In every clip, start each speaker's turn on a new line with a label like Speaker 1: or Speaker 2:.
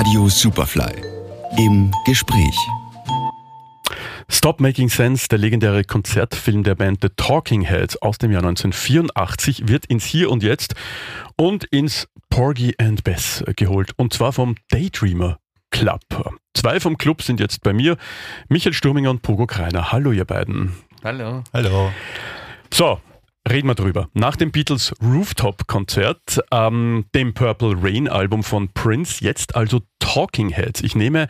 Speaker 1: Radio Superfly im Gespräch.
Speaker 2: Stop Making Sense, der legendäre Konzertfilm der Band The Talking Heads aus dem Jahr 1984, wird ins Hier und Jetzt und ins Porgy and Bess geholt. Und zwar vom Daydreamer Club. Zwei vom Club sind jetzt bei mir, Michael Sturminger und Pogo Kreiner. Hallo, ihr beiden.
Speaker 3: Hallo.
Speaker 4: Hallo.
Speaker 2: So, reden wir drüber. Nach dem Beatles Rooftop-Konzert, ähm, dem Purple Rain-Album von Prince, jetzt also Talking Heads. Ich nehme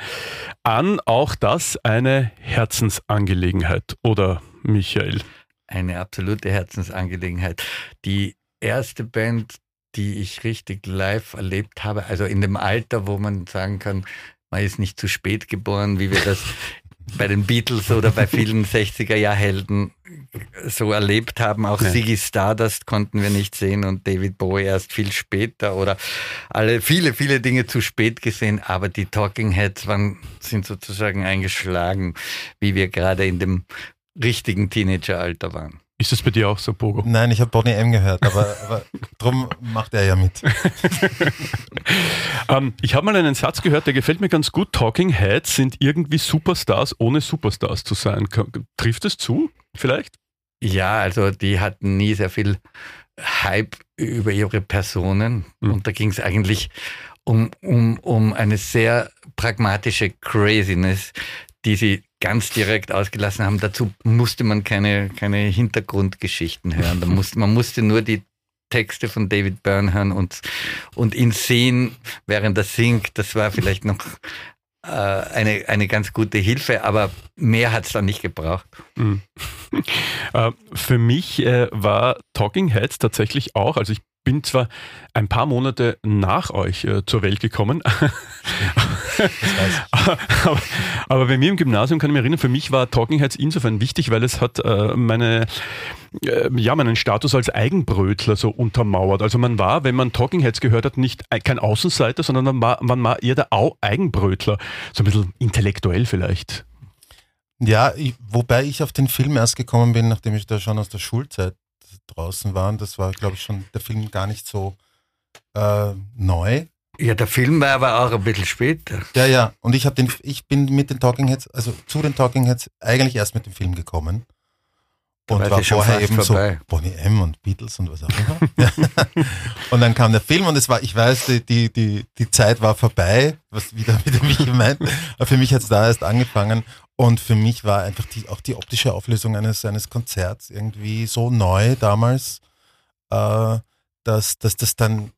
Speaker 2: an, auch das eine Herzensangelegenheit, oder Michael?
Speaker 3: Eine absolute Herzensangelegenheit. Die erste Band, die ich richtig live erlebt habe, also in dem Alter, wo man sagen kann, man ist nicht zu spät geboren, wie wir das bei den Beatles oder bei vielen 60er-Jahr-Helden so erlebt haben. Auch ja. Ziggy Stardust konnten wir nicht sehen und David Bowie erst viel später oder alle viele, viele Dinge zu spät gesehen. Aber die Talking Heads waren, sind sozusagen eingeschlagen, wie wir gerade in dem richtigen Teenageralter waren.
Speaker 2: Ist das bei dir auch so, Bogo?
Speaker 4: Nein, ich habe Bonnie M gehört, aber, aber drum macht er ja mit.
Speaker 2: ähm, ich habe mal einen Satz gehört, der gefällt mir ganz gut. Talking Heads sind irgendwie Superstars, ohne Superstars zu sein. Trifft es zu, vielleicht?
Speaker 3: Ja, also die hatten nie sehr viel Hype über ihre Personen. Mhm. Und da ging es eigentlich um, um, um eine sehr pragmatische Craziness, die sie ganz direkt ausgelassen haben. Dazu musste man keine, keine Hintergrundgeschichten hören. Da musste, man musste nur die Texte von David Byrne hören und, und ihn sehen, während er singt. Das war vielleicht noch eine, eine ganz gute Hilfe, aber mehr hat es dann nicht gebraucht. Mhm.
Speaker 2: Äh, für mich äh, war Talking Heads tatsächlich auch, also ich bin zwar ein paar Monate nach euch äh, zur Welt gekommen, aber, aber, bei mir im Gymnasium kann ich mich erinnern, für mich war Talking Heads insofern wichtig, weil es hat äh, meine, äh, ja, meinen Status als Eigenbrötler so untermauert. Also man war, wenn man Talking Heads gehört hat, nicht kein Außenseiter, sondern man war, man war eher der Eigenbrötler. So ein bisschen intellektuell vielleicht.
Speaker 4: Ja, ich, wobei ich auf den Film erst gekommen bin, nachdem ich da schon aus der Schulzeit draußen waren. Das war, glaube ich, schon der Film gar nicht so äh, neu.
Speaker 3: Ja, der Film war aber auch ein bisschen später.
Speaker 4: Ja, ja. Und ich den, ich bin mit den Talking Heads, also zu den Talking Heads eigentlich erst mit dem Film gekommen. Und war vorher eben vorbei. so Bonnie M und Beatles und was auch immer. und dann kam der Film und es war, ich weiß, die, die, die, die Zeit war vorbei, was wieder mit mich gemeint. Aber für mich hat es da erst angefangen. Und für mich war einfach die, auch die optische Auflösung eines, eines Konzerts irgendwie so neu damals, äh, dass, dass das dann,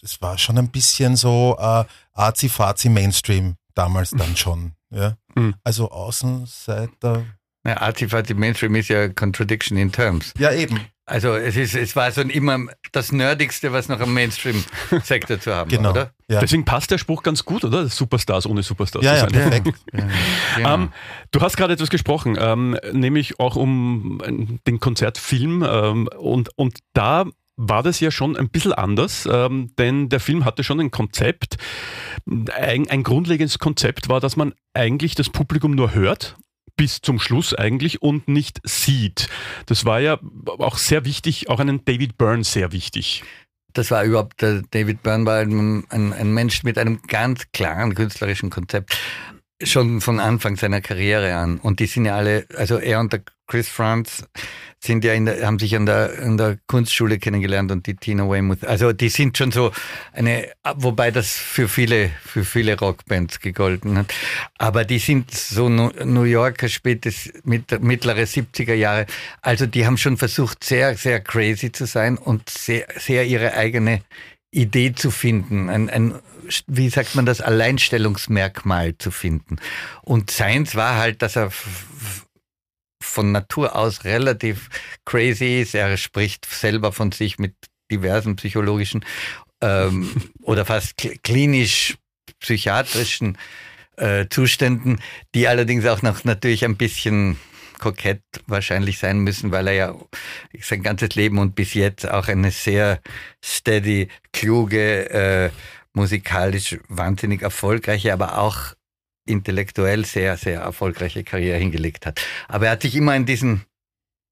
Speaker 4: das war schon ein bisschen so äh, Azi-Fazi Mainstream damals dann schon. Ja? Mhm. Also Außenseiter.
Speaker 3: Ja, Azi-Fazi Mainstream ist ja Contradiction in Terms.
Speaker 4: Ja, eben.
Speaker 3: Also es, ist, es war so immer das Nerdigste, was noch am Mainstream-Sektor zu haben
Speaker 2: genau.
Speaker 3: war, oder?
Speaker 2: Ja. Deswegen passt der Spruch ganz gut, oder? Superstars ohne Superstars
Speaker 4: ja,
Speaker 2: zu sein.
Speaker 4: Ja, perfekt.
Speaker 2: ja, ähm, du hast gerade etwas gesprochen, ähm, nämlich auch um den Konzertfilm ähm, und, und da war das ja schon ein bisschen anders, ähm, denn der Film hatte schon ein Konzept. Ein, ein grundlegendes Konzept war, dass man eigentlich das Publikum nur hört bis zum Schluss eigentlich und nicht sieht. Das war ja auch sehr wichtig, auch einen David Byrne sehr wichtig.
Speaker 3: Das war überhaupt, David Byrne war ein, ein, ein Mensch mit einem ganz klaren künstlerischen Konzept schon von Anfang seiner Karriere an. Und die sind ja alle, also er und der Chris Franz sind ja in der, haben sich an der, an der Kunstschule kennengelernt und die Tina Weymouth. Also die sind schon so eine, wobei das für viele, für viele Rockbands gegolten hat. Aber die sind so New Yorker spätes, mittlere 70er Jahre. Also die haben schon versucht, sehr, sehr crazy zu sein und sehr, sehr ihre eigene Idee zu finden, ein, ein, wie sagt man das, Alleinstellungsmerkmal zu finden. Und seins war halt, dass er von Natur aus relativ crazy ist. Er spricht selber von sich mit diversen psychologischen ähm, oder fast klinisch psychiatrischen äh, Zuständen, die allerdings auch noch natürlich ein bisschen kokett wahrscheinlich sein müssen, weil er ja sein ganzes Leben und bis jetzt auch eine sehr steady, kluge, äh, musikalisch wahnsinnig erfolgreiche, aber auch intellektuell sehr, sehr erfolgreiche Karriere hingelegt hat. Aber er hat sich immer in diesen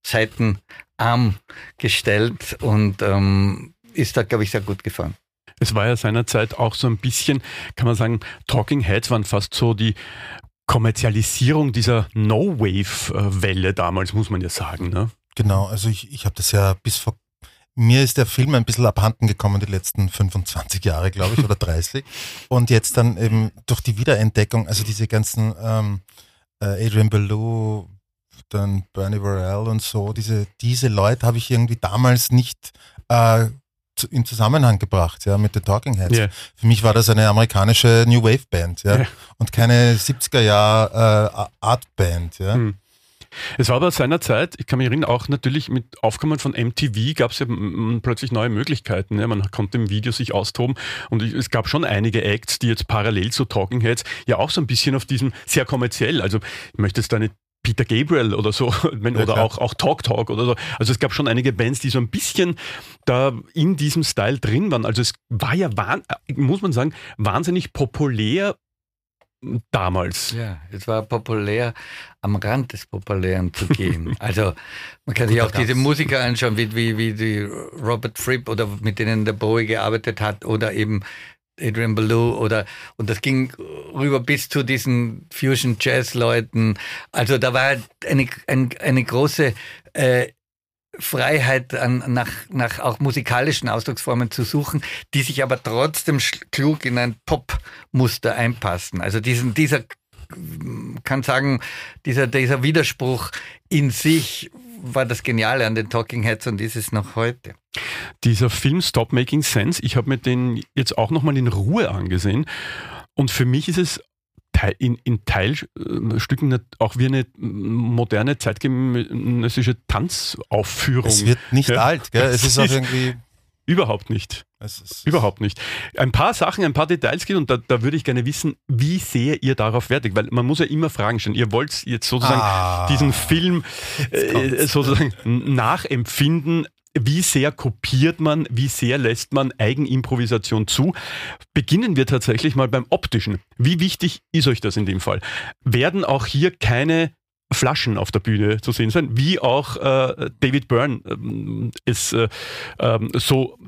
Speaker 3: Seitenarm gestellt und ähm, ist da, glaube ich, sehr gut gefahren.
Speaker 2: Es war ja seinerzeit auch so ein bisschen, kann man sagen, Talking Heads waren fast so die Kommerzialisierung dieser No-Wave-Welle damals, muss man ja sagen. Ne?
Speaker 4: Genau, also ich, ich habe das ja bis vor mir ist der Film ein bisschen abhanden gekommen die letzten 25 Jahre, glaube ich, oder 30. Und jetzt dann eben durch die Wiederentdeckung, also diese ganzen ähm, äh, Adrian Ballou, dann Bernie Worrell und so, diese, diese Leute habe ich irgendwie damals nicht äh, in Zusammenhang gebracht, ja, mit den Talking Heads. Yeah. Für mich war das eine amerikanische New Wave Band, ja, yeah. und keine 70er Jahr äh, Art Band, ja. Hm.
Speaker 2: Es war aber seinerzeit, ich kann mich erinnern, auch natürlich mit Aufkommen von MTV gab es ja plötzlich neue Möglichkeiten. Ja. Man konnte im Video sich austoben und es gab schon einige Acts, die jetzt parallel zu Talking Heads ja auch so ein bisschen auf diesem sehr kommerziell, also ich möchte jetzt da nicht Peter Gabriel oder so, oder auch, auch Talk Talk oder so. Also es gab schon einige Bands, die so ein bisschen da in diesem Style drin waren. Also es war ja, muss man sagen, wahnsinnig populär damals.
Speaker 3: Ja, es war populär, am Rand des Populären zu gehen. also man kann sich auch diese Musiker anschauen, wie, wie, wie die Robert Fripp oder mit denen der Bowie gearbeitet hat oder eben Adrian Ballou oder und das ging rüber bis zu diesen Fusion Jazz Leuten. Also da war eine, eine, eine große äh, Freiheit an, nach, nach auch musikalischen Ausdrucksformen zu suchen, die sich aber trotzdem klug in ein Pop-Muster einpassen. Also diesen, dieser, kann sagen, dieser, dieser Widerspruch in sich war das Geniale an den Talking Heads und ist es noch heute.
Speaker 2: Dieser Film Stop Making Sense, ich habe mir den jetzt auch nochmal in Ruhe angesehen und für mich ist es in, in Teilstücken auch wie eine moderne zeitgenössische Tanzaufführung.
Speaker 4: Es wird nicht ja. alt, gell? es ist auch irgendwie.
Speaker 2: Überhaupt nicht. Überhaupt nicht. Ein paar Sachen, ein paar Details geht und da, da, würde ich gerne wissen, wie sehr ihr darauf wertet, weil man muss ja immer Fragen stellen. Ihr wollt jetzt sozusagen ah, diesen Film äh, sozusagen nachempfinden, wie sehr kopiert man, wie sehr lässt man Eigenimprovisation zu? Beginnen wir tatsächlich mal beim optischen. Wie wichtig ist euch das in dem Fall? Werden auch hier keine Flaschen auf der Bühne zu sehen sein, wie auch äh, David Byrne ähm, es äh, ähm, so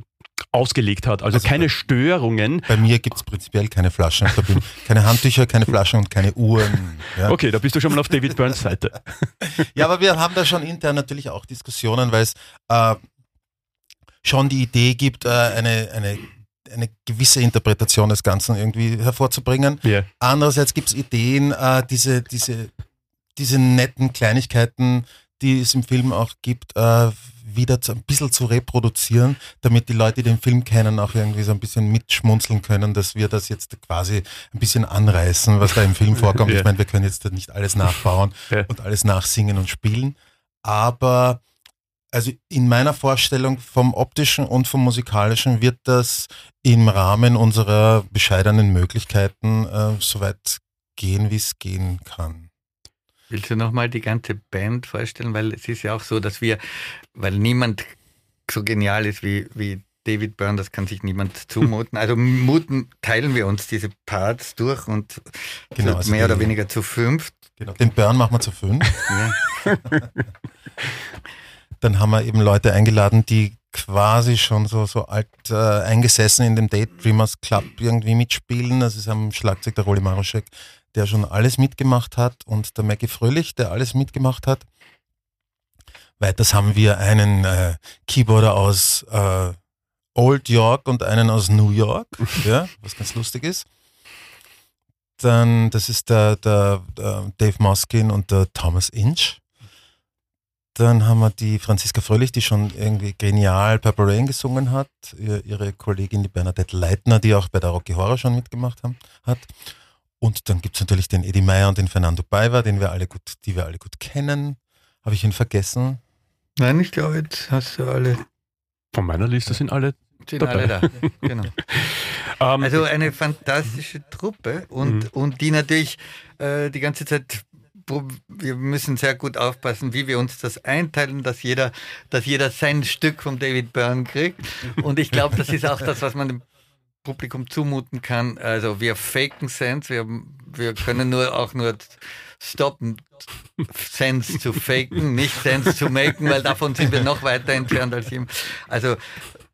Speaker 2: ausgelegt hat. Also, also keine bei, Störungen.
Speaker 4: Bei mir gibt es prinzipiell keine Flaschen auf der Bühne. Keine Handtücher, keine Flaschen und keine Uhren.
Speaker 2: Ja. Okay, da bist du schon mal auf David Burns Seite.
Speaker 4: ja, aber wir haben da schon intern natürlich auch Diskussionen, weil es äh, schon die Idee gibt, äh, eine, eine, eine gewisse Interpretation des Ganzen irgendwie hervorzubringen. Yeah. Andererseits gibt es Ideen, äh, diese, diese, diese netten Kleinigkeiten, die es im Film auch gibt, äh, wieder zu, ein bisschen zu reproduzieren, damit die Leute, die den Film kennen, auch irgendwie so ein bisschen mitschmunzeln können, dass wir das jetzt quasi ein bisschen anreißen, was da im Film vorkommt. Ja. Ich meine, wir können jetzt nicht alles nachbauen ja. und alles nachsingen und spielen, aber also in meiner Vorstellung vom optischen und vom musikalischen wird das im Rahmen unserer bescheidenen Möglichkeiten äh, so weit gehen, wie es gehen kann.
Speaker 3: Willst du nochmal die ganze Band vorstellen? Weil es ist ja auch so, dass wir, weil niemand so genial ist wie, wie David Byrne, das kann sich niemand zumuten. Also muten, teilen wir uns diese Parts durch und genau, also mehr oder weniger zu fünf.
Speaker 4: Genau, den Byrne machen wir zu fünf. Ja. dann haben wir eben Leute eingeladen, die quasi schon so, so alt äh, eingesessen in dem Daydreamers Club irgendwie mitspielen. Das ist am Schlagzeug der Roli Maroschek, der schon alles mitgemacht hat und der Maggie Fröhlich, der alles mitgemacht hat. Weiters haben wir einen äh, Keyboarder aus äh, Old York und einen aus New York, ja, was ganz lustig ist. Dann, das ist der, der, der Dave Moskin und der Thomas Inch. Dann haben wir die Franziska Fröhlich, die schon irgendwie genial Purple Rain gesungen hat. Ihre Kollegin, die Bernadette Leitner, die auch bei der Rocky Horror schon mitgemacht haben, hat. Und dann gibt es natürlich den Eddie Meyer und den Fernando Baiva, den wir alle gut, die wir alle gut kennen. Habe ich ihn vergessen?
Speaker 3: Nein, ich glaube, jetzt hast du alle.
Speaker 2: Von meiner Liste sind alle
Speaker 3: sind dabei. alle da. Genau. um, ähm, also eine fantastische Truppe und, mhm. und die natürlich äh, die ganze Zeit wir müssen sehr gut aufpassen, wie wir uns das einteilen, dass jeder, dass jeder sein Stück von David Byrne kriegt. Und ich glaube, das ist auch das, was man Publikum zumuten kann. Also wir faken Sense, wir, wir können nur auch nur stoppen, Sense zu faken, nicht Sense zu maken, weil davon sind wir noch weiter entfernt als ihm. Also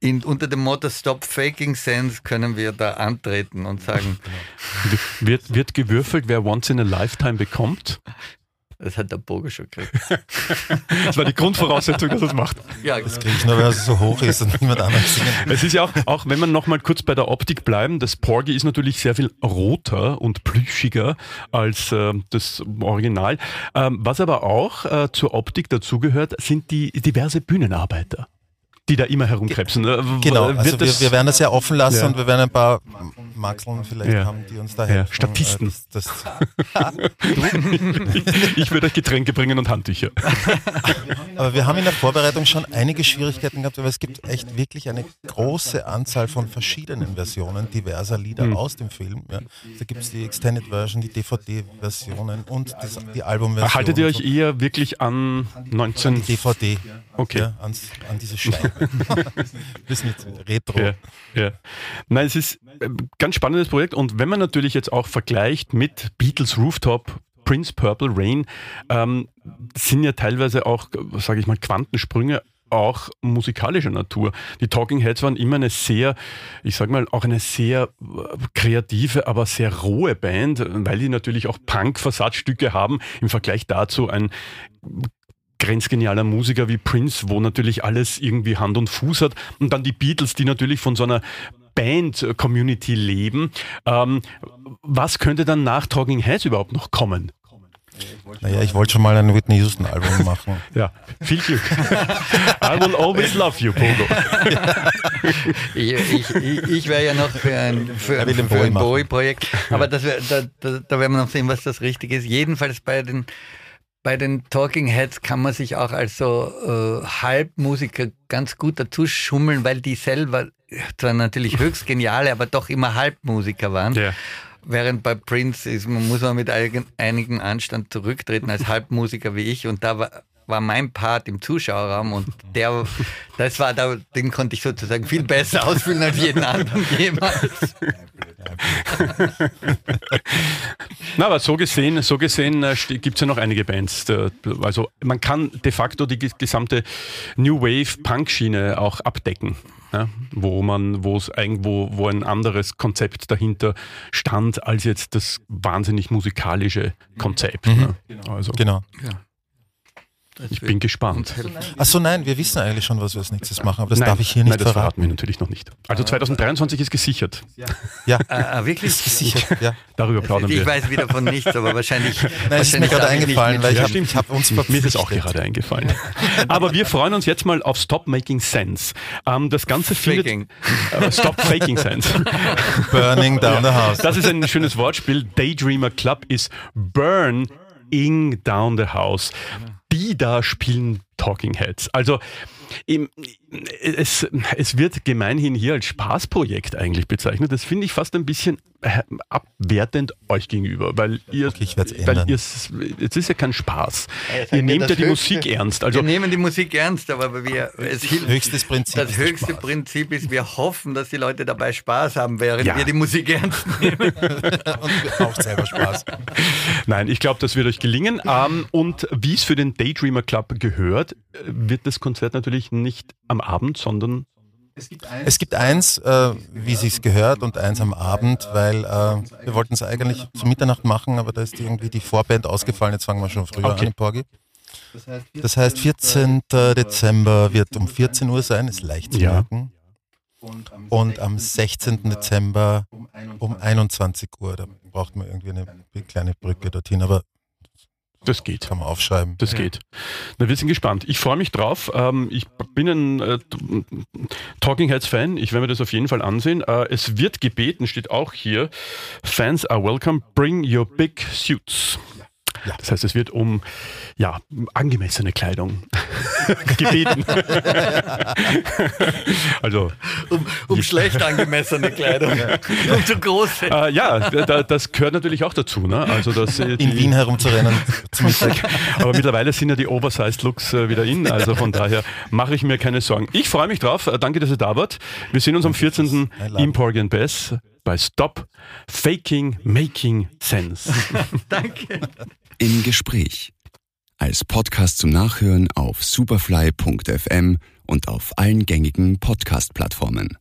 Speaker 3: in, unter dem Motto Stop Faking Sense können wir da antreten und sagen.
Speaker 2: Wird, wird gewürfelt, wer Once in a Lifetime bekommt?
Speaker 3: Das hat der Boge schon gekriegt.
Speaker 2: das war die Grundvoraussetzung, dass er es macht.
Speaker 4: Ja, das kriege ich nur, weil es so hoch ist und niemand anderes singen.
Speaker 2: Es ist ja auch, auch wenn wir nochmal kurz bei der Optik bleiben, das Porgy ist natürlich sehr viel roter und plüschiger als äh, das Original. Ähm, was aber auch äh, zur Optik dazugehört, sind die diverse Bühnenarbeiter die da immer herumkrebsen. Äh,
Speaker 4: genau, also wir, wir, werden das ja offen lassen ja. und wir werden ein paar Maxeln vielleicht ja. haben, die uns da helfen.
Speaker 2: Ja, Statisten. Das, das ich würde euch Getränke bringen und Handtücher.
Speaker 4: Aber wir haben in der Vorbereitung schon einige Schwierigkeiten gehabt, weil es gibt echt wirklich eine große Anzahl von verschiedenen Versionen diverser Lieder mhm. aus dem Film. Ja. Da gibt es die Extended Version, die DVD-Versionen und das, die Albumversion.
Speaker 2: Haltet ihr euch eher wirklich an 19...
Speaker 4: An die DVD.
Speaker 2: Okay.
Speaker 4: Ja, ans, an diese Scheibe. Bis mit Retro.
Speaker 2: Ja, ja. Nein, es ist ein ganz spannendes Projekt und wenn man natürlich jetzt auch vergleicht mit Beatles Rooftop, Prince Purple Rain, ähm, sind ja teilweise auch, sage ich mal, Quantensprünge auch musikalischer Natur. Die Talking Heads waren immer eine sehr, ich sag mal, auch eine sehr kreative, aber sehr rohe Band, weil die natürlich auch Punk-Versatzstücke haben, im Vergleich dazu ein grenzgenialer Musiker wie Prince, wo natürlich alles irgendwie Hand und Fuß hat. Und dann die Beatles, die natürlich von so einer Band-Community leben. Ähm, was könnte dann nach Talking Heads überhaupt noch kommen?
Speaker 4: Naja, ich wollte schon mal ein Whitney Houston-Album machen.
Speaker 2: ja, viel Glück. I will always love you, Pogo.
Speaker 3: ich, ich, ich wäre ja noch für ein, für ein, für ein Bowie-Projekt, aber das wär, da, da, da werden wir noch sehen, was das Richtige ist. Jedenfalls bei den bei den Talking Heads kann man sich auch als so äh, Halbmusiker ganz gut dazu schummeln, weil die selber zwar natürlich höchst geniale, aber doch immer Halbmusiker waren. Ja. Während bei Prince ist, man muss man mit einigen Anstand zurücktreten als Halbmusiker wie ich und da war, war mein Part im Zuschauerraum und der, das war da, den konnte ich sozusagen viel besser ausfüllen als jeden anderen jemals.
Speaker 2: Na, aber so gesehen, so gesehen äh, gibt es ja noch einige Bands. Der, also man kann de facto die gesamte New Wave Punk-Schiene auch abdecken. Ja, wo man, wo es irgendwo, wo ein anderes Konzept dahinter stand, als jetzt das wahnsinnig musikalische Konzept.
Speaker 4: Mhm. Ne? Also, genau. Ja.
Speaker 2: Ich bin gespannt.
Speaker 4: Achso, nein, wir wissen eigentlich schon, was wir als nächstes machen, aber das nein, darf ich hier nicht nein, das verraten.
Speaker 2: wir natürlich noch nicht. Also 2023 ist gesichert.
Speaker 3: Ja, äh, wirklich ist gesichert.
Speaker 2: Ja. Darüber plaudern
Speaker 3: ich
Speaker 2: wir.
Speaker 3: Ich weiß wieder von nichts, aber wahrscheinlich.
Speaker 4: Nein,
Speaker 3: wahrscheinlich
Speaker 4: ist mir gerade eingefallen, weil ich
Speaker 2: ja, habe hab uns verpflichtet. Mir ist auch gerade eingefallen. aber wir freuen uns jetzt mal auf Stop Making Sense. Ähm, das Ganze
Speaker 3: Faking.
Speaker 2: findet. Äh, Stop Faking Sense.
Speaker 4: Burning down the house.
Speaker 2: Das ist ein schönes Wortspiel. Daydreamer Club ist Burn Ing Down the House die da spielen Talking Heads. Also es, es wird gemeinhin hier als Spaßprojekt eigentlich bezeichnet. Das finde ich fast ein bisschen äh, abwertend euch gegenüber, weil ihr,
Speaker 4: okay, ich weil
Speaker 2: ihr es ist ja kein Spaß. Ja, ihr nehmt ja die höchste, Musik ernst.
Speaker 3: Also, wir nehmen die Musik ernst, aber wir, es hilft,
Speaker 4: höchstes Prinzip
Speaker 3: das höchste Spaß. Prinzip ist, wir hoffen, dass die Leute dabei Spaß haben, während ja. wir die Musik ernst nehmen.
Speaker 4: und auch selber Spaß.
Speaker 2: Nein, ich glaube, das wird euch gelingen. Ähm, und wie es für den Daydreamer Club gehört, wird das Konzert natürlich nicht am Abend, sondern
Speaker 4: es gibt eins, es gibt eins äh, wie sich's gehört, und eins am Abend, weil äh, wir wollten es eigentlich zu Mitternacht machen, aber da ist irgendwie die Vorband ausgefallen. Jetzt fangen wir schon früher okay. an, Porgi. Das heißt, 14. Dezember wird um 14 Uhr sein, ist leicht zu merken. Und am 16. Dezember um 21 Uhr. Da braucht man irgendwie eine kleine Brücke dorthin, aber
Speaker 2: das geht.
Speaker 4: Kann man aufschreiben.
Speaker 2: Das ja. geht. Na, wir sind gespannt. Ich freue mich drauf. Ähm, ich bin ein äh, Talking Heads Fan. Ich werde mir das auf jeden Fall ansehen. Äh, es wird gebeten, steht auch hier. Fans are welcome. Bring your big suits. Ja. Das heißt, es wird um ja, angemessene Kleidung gebeten. also
Speaker 3: um, um schlecht angemessene Kleidung, um zu große.
Speaker 2: Äh, ja, da, das gehört natürlich auch dazu. Ne? Also das,
Speaker 4: äh, in Wien herumzurennen.
Speaker 2: Aber mittlerweile sind ja die Oversized Looks äh, wieder in. Also von daher mache ich mir keine Sorgen. Ich freue mich drauf. Äh, danke, dass ihr da wart. Wir sehen uns am 14. im Porgy Bass bei Stop Faking Making Sense.
Speaker 3: Danke.
Speaker 1: Im Gespräch. als Podcast zum Nachhören auf superfly.fm und auf allen gängigen Podcast-Plattformen.